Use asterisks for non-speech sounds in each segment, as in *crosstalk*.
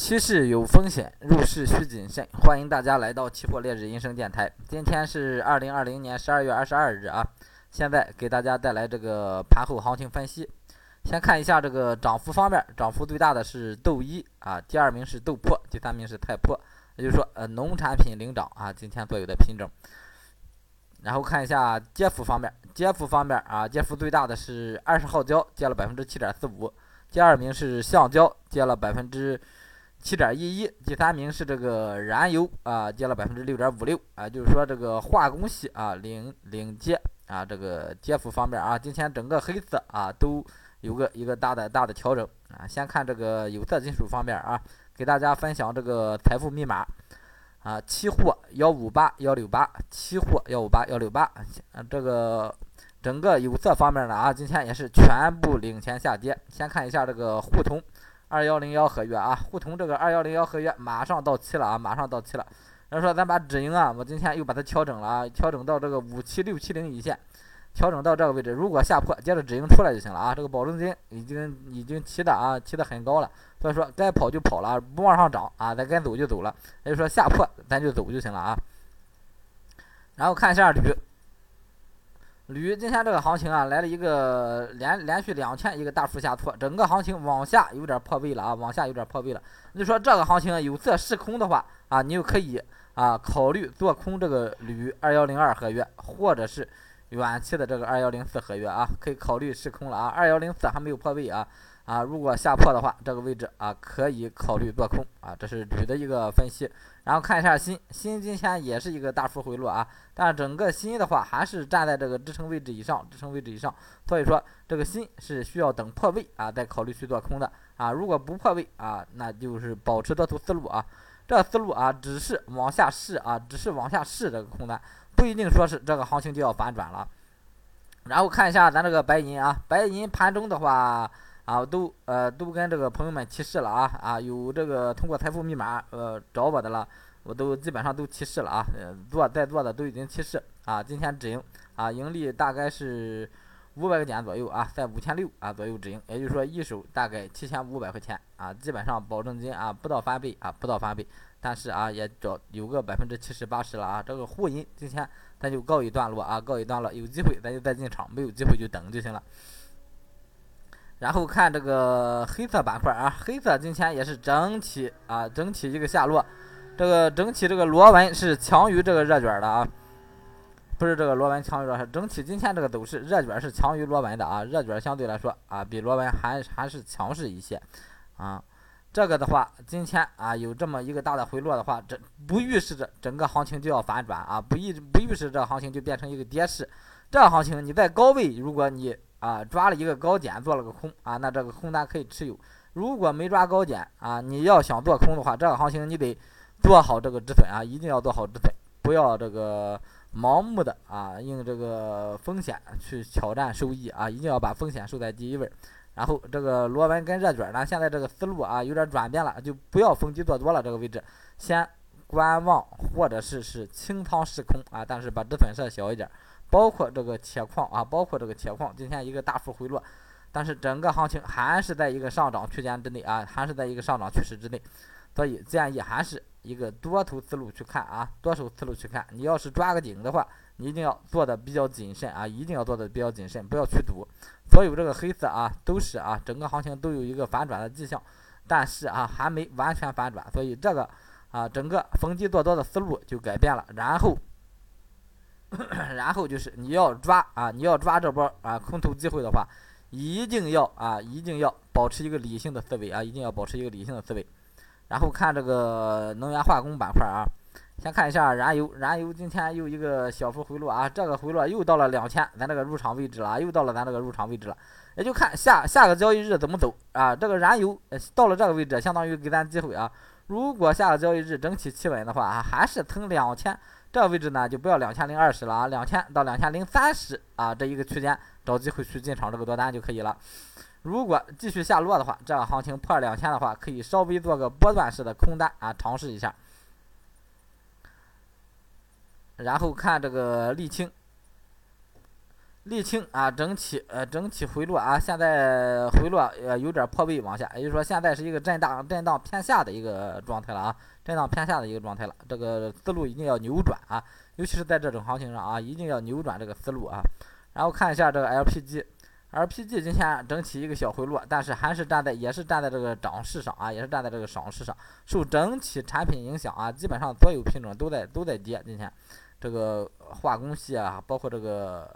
期市有风险，入市需谨慎。欢迎大家来到期货烈日音声电台。今天是二零二零年十二月二十二日啊。现在给大家带来这个盘后行情分析。先看一下这个涨幅方面，涨幅最大的是豆一啊，第二名是豆粕，第三名是菜粕。也就是说，呃，农产品领涨啊，今天所有的品种。然后看一下跌幅方面，跌幅方面啊，跌幅最大的是二十号胶，跌了百分之七点四五。第二名是橡胶，跌了百分之。七点一一，第三名是这个燃油啊，跌了百分之六点五六啊，就是说这个化工系啊领领跌啊，这个跌幅方面啊，今天整个黑色啊都有个一个大的大的调整啊。先看这个有色金属方面啊，给大家分享这个财富密码啊，期货幺五八幺六八，期货幺五八幺六八，这个整个有色方面呢啊，今天也是全部领先下跌。先看一下这个沪通。二幺零幺合约啊，沪通这个二幺零幺合约马上到期了啊，马上到期了。人说咱把止盈啊，我今天又把它调整了啊，调整到这个五七六七零一线，调整到这个位置。如果下破，接着止盈出来就行了啊。这个保证金已经已经提的啊，提的很高了，所以说该跑就跑了，不往上涨啊，咱该走就走了。也就说下破咱就走就行了啊。然后看一下铝。今天这个行情啊，来了一个连连续两天一个大幅下挫，整个行情往下有点破位了啊，往下有点破位了。你说这个行情有色是空的话啊，你就可以啊考虑做空这个铝二幺零二合约，或者是远期的这个二幺零四合约啊，可以考虑是空了啊。二幺零四还没有破位啊。啊，如果下破的话，这个位置啊可以考虑做空啊，这是铝的一个分析。然后看一下锌，锌今天也是一个大幅回落啊，但整个锌的话还是站在这个支撑位置以上，支撑位置以上，所以说这个锌是需要等破位啊再考虑去做空的啊。如果不破位啊，那就是保持多头思路啊。这思路啊只是往下试啊，只是往下试这个空单，不一定说是这个行情就要反转了。然后看一下咱这个白银啊，白银盘中的话。啊，都呃都跟这个朋友们提示了啊啊，有这个通过财富密码呃找我的了，我都基本上都提示了啊，呃做在座的都已经提示啊，今天止盈啊，盈利大概是五百个点左右啊，在五千六啊左右止盈，也就是说一手大概七千五百块钱啊，基本上保证金啊不到翻倍啊不到翻倍，但是啊也找有个百分之七十八十了啊，这个沪银今天咱就告一段落啊，告一段落，有机会咱就再进场，没有机会就等就行了。然后看这个黑色板块啊，黑色今天也是整体啊，整体一个下落，这个整体这个螺纹是强于这个热卷的啊，不是这个螺纹强于热，整体今天这个走势热卷是强于螺纹的啊，热卷相对来说啊比螺纹还还是强势一些啊，这个的话今天啊有这么一个大的回落的话，这不预示着整个行情就要反转啊，不预不预示这行情就变成一个跌势，这行情你在高位，如果你啊，抓了一个高点做了个空啊，那这个空单可以持有。如果没抓高点啊，你要想做空的话，这个行情你得做好这个止损啊，一定要做好止损，不要这个盲目的啊，用这个风险去挑战收益啊，一定要把风险收在第一位。然后这个螺纹跟热卷呢，现在这个思路啊有点转变了，就不要逢低做多了，这个位置先观望或者是是清仓试空啊，但是把止损设小一点。包括这个铁矿啊，包括这个铁矿，今天一个大幅回落，但是整个行情还是在一个上涨区间之内啊，还是在一个上涨趋势之内，所以建议还是一个多头思路去看啊，多手思路去看。你要是抓个顶的话，你一定要做的比较谨慎啊，一定要做的比较谨慎，不要去赌。所有这个黑色啊，都是啊，整个行情都有一个反转的迹象，但是啊，还没完全反转，所以这个啊，整个逢低做多的思路就改变了，然后。*clears throat* 然后就是你要抓啊，你要抓这波啊空头机会的话，一定要啊，一定要保持一个理性的思维啊，一定要保持一个理性的思维。然后看这个能源化工板块啊，先看一下燃油，燃油今天又一个小幅回落啊，这个回落又到了两千咱这个入场位置了，又到了咱这个入场位置了，也就看下下个交易日怎么走啊。这个燃油到了这个位置，相当于给咱机会啊。如果下个交易日整体企稳的话啊，还是蹭两千。这个位置呢，就不要两千零二十了啊，两千到两千零三十啊，这一个区间找机会去进场这个多单就可以了。如果继续下落的话，这个行情破两千的话，可以稍微做个波段式的空单啊，尝试一下。然后看这个沥青，沥青啊，整体呃整体回落啊，现在回落呃有点破位往下，也就是说现在是一个震荡震荡偏下的一个状态了啊，震荡偏下的一个状态了，这个思路一定要扭转啊，尤其是在这种行情上啊，一定要扭转这个思路啊。然后看一下这个 LPG，LPG 今天整体一个小回落，但是还是站在也是站在这个涨势上啊，也是站在这个涨势上，受整体产品影响啊，基本上所有品种都在都在跌，今天这个化工系啊，包括这个。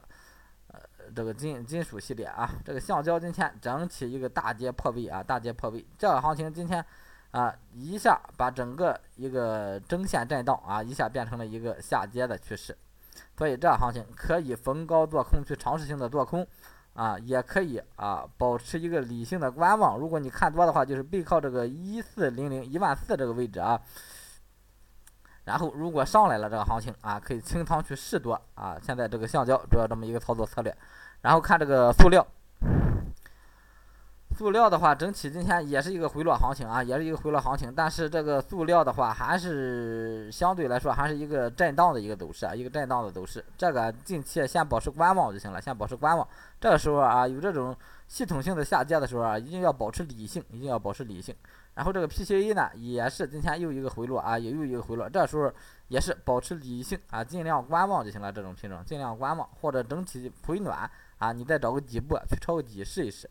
这个金金属系列啊，这个橡胶今天整体一个大跌破位啊，大跌破位。这个行情今天啊，一下把整个一个正线震荡啊，一下变成了一个下跌的趋势。所以这行情可以逢高做空，去尝试性的做空啊，也可以啊，保持一个理性的观望。如果你看多的话，就是背靠这个一四零零一万四这个位置啊。然后如果上来了这个行情啊，可以清仓去试多啊。现在这个橡胶主要这么一个操作策略。然后看这个塑料，塑料的话，整体今天也是一个回落行情啊，也是一个回落行情。但是这个塑料的话，还是相对来说还是一个震荡的一个走势啊，一个震荡的走势。这个近期先保持观望就行了，先保持观望。这个时候啊，有这种系统性的下跌的时候啊，一定要保持理性，一定要保持理性。然后这个 PCA 呢，也是今天又一个回落啊，也又一个回落。这时候也是保持理性啊，尽量观望就行了。这种品种尽量观望，或者整体回暖。啊，你再找个底部去抄底试一试，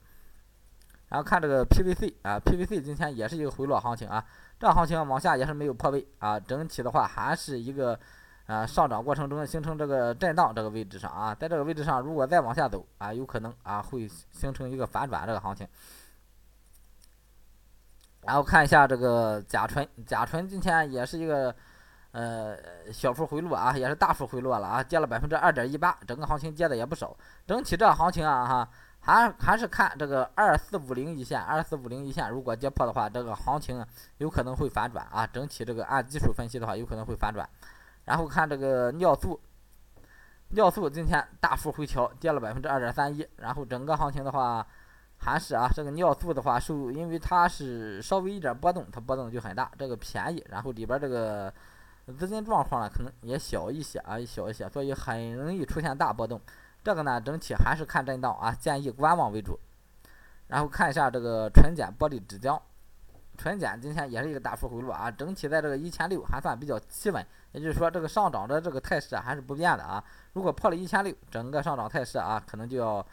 然后看这个 PVC 啊，PVC 今天也是一个回落行情啊，这行情往下也是没有破位啊，整体的话还是一个啊上涨过程中形成这个震荡这个位置上啊，在这个位置上如果再往下走啊，有可能啊会形成一个反转这个行情。然后看一下这个甲醇，甲醇今天也是一个。呃，小幅回落啊，也是大幅回落了啊，跌了百分之二点一八，整个行情跌的也不少。整体这行情啊，哈，还还是看这个二四五零一线，二四五零一线如果跌破的话，这个行情有可能会反转啊。整体这个按技术分析的话，有可能会反转。然后看这个尿素，尿素今天大幅回调，跌了百分之二点三一。然后整个行情的话，还是啊，这个尿素的话受，因为它是稍微一点波动，它波动就很大。这个便宜，然后里边这个。资金状况呢，可能也小一些啊，小一些，所以很容易出现大波动。这个呢，整体还是看震荡啊，建议观望为主。然后看一下这个纯碱玻璃纸浆，纯碱今天也是一个大幅回落啊，整体在这个一千六还算比较企稳，也就是说这个上涨的这个态势还是不变的啊。如果破了一千六，整个上涨态势啊，可能就要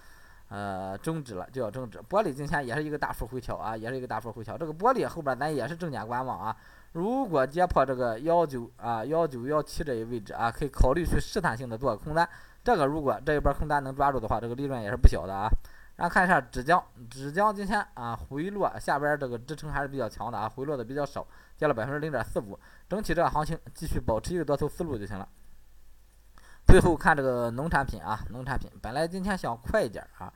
呃终止了，就要终止。玻璃今天也是一个大幅回调啊，也是一个大幅回调。这个玻璃后边咱也是重点观望啊。如果跌破这个幺九啊幺九幺七这一位置啊，可以考虑去试探性的做空单。这个如果这一波空单能抓住的话，这个利润也是不小的啊。然后看一下纸浆，纸浆今天啊回落，下边这个支撑还是比较强的啊，回落的比较少，跌了百分之零点四五。整体这个行情继续保持一个多头思路就行了。最后看这个农产品啊，农产品本来今天想快一点啊。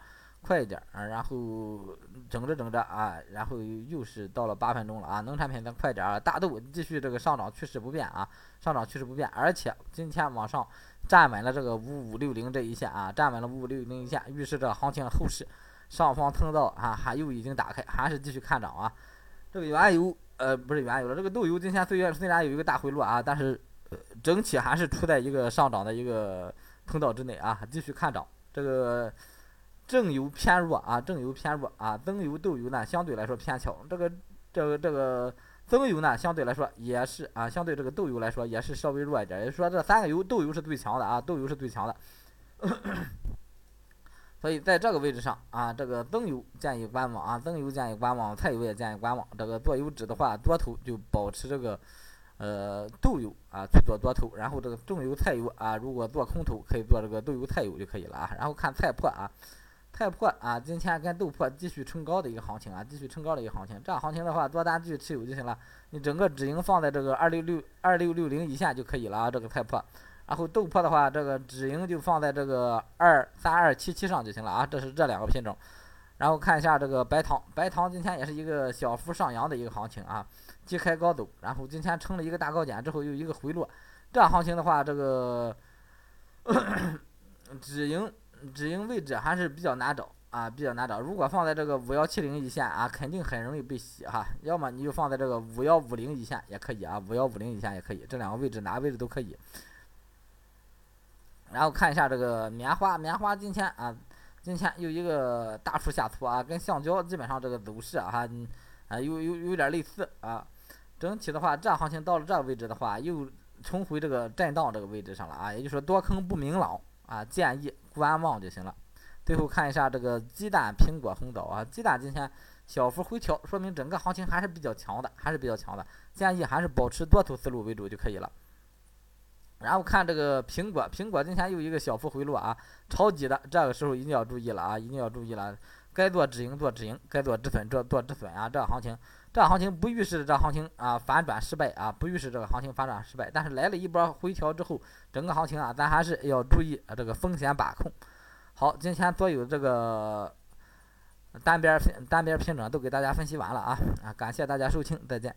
快一点啊，然后整着整着啊，然后又是到了八分钟了啊。农产品咱快点啊，大豆继续这个上涨趋势不变啊，上涨趋势不变，而且今天往上站稳了这个五五六零这一线啊，站稳了五五六零一线，预示着行情后市上方通道啊还又已经打开，还是继续看涨啊。这个原油呃不是原油了，这个豆油今天虽然虽然有一个大回落啊，但是整体还是处在一个上涨的一个通道之内啊，继续看涨。这个。正油偏弱啊，正油偏弱啊，增油豆油呢相对来说偏强，这个这个这个增油呢相对来说也是啊，相对这个豆油来说也是稍微弱一点，也就是说这三个油豆油是最强的啊，豆油是最强的，*coughs* 所以在这个位置上啊，这个增油建议观望啊，增油建议观望，菜油也建议观望，这个做油脂的话多头就保持这个呃豆油啊去做多头，然后这个重油菜油啊如果做空头可以做这个豆油菜油就可以了啊，然后看菜粕啊。菜粕啊，今天跟豆粕继续冲高的一个行情啊，继续冲高的一个行情。这样行情的话，多单继续持有就行了。你整个止盈放在这个二六六二六六零一线就可以了啊，这个菜粕。然后豆粕的话，这个止盈就放在这个二三二七七上就行了啊。这是这两个品种。然后看一下这个白糖，白糖今天也是一个小幅上扬的一个行情啊，低开高走。然后今天撑了一个大高点之后又一个回落。这样行情的话，这个 *clears throat* 止盈。止盈位置还是比较难找啊，比较难找。如果放在这个五幺七零一线啊，肯定很容易被洗哈。要么你就放在这个五幺五零一线也可以啊，五幺五零一线也可以，这两个位置哪个位置都可以。然后看一下这个棉花，棉花今天啊，今天有一个大幅下挫啊，跟橡胶基本上这个走势啊，啊有有有点类似啊。整体的话，这行情到了这个位置的话，又重回这个震荡这个位置上了啊，也就是说多空不明朗啊，建议观望就行了。最后看一下这个鸡蛋、苹果、红枣啊，鸡蛋今天小幅回调，说明整个行情还是比较强的，还是比较强的，建议还是保持多头思路为主就可以了。然后看这个苹果，苹果今天又一个小幅回落啊，超级的，这个时候一定要注意了啊，一定要注意了，该做止盈做止盈，该做止损做做止损啊，这个行情，这个行情不预示这行情啊反转失败啊，不预示这个行情反转失败，但是来了一波回调之后，整个行情啊，咱还是要注意啊这个风险把控。好，今天所有这个单边单边品种都给大家分析完了啊啊，感谢大家收听，再见。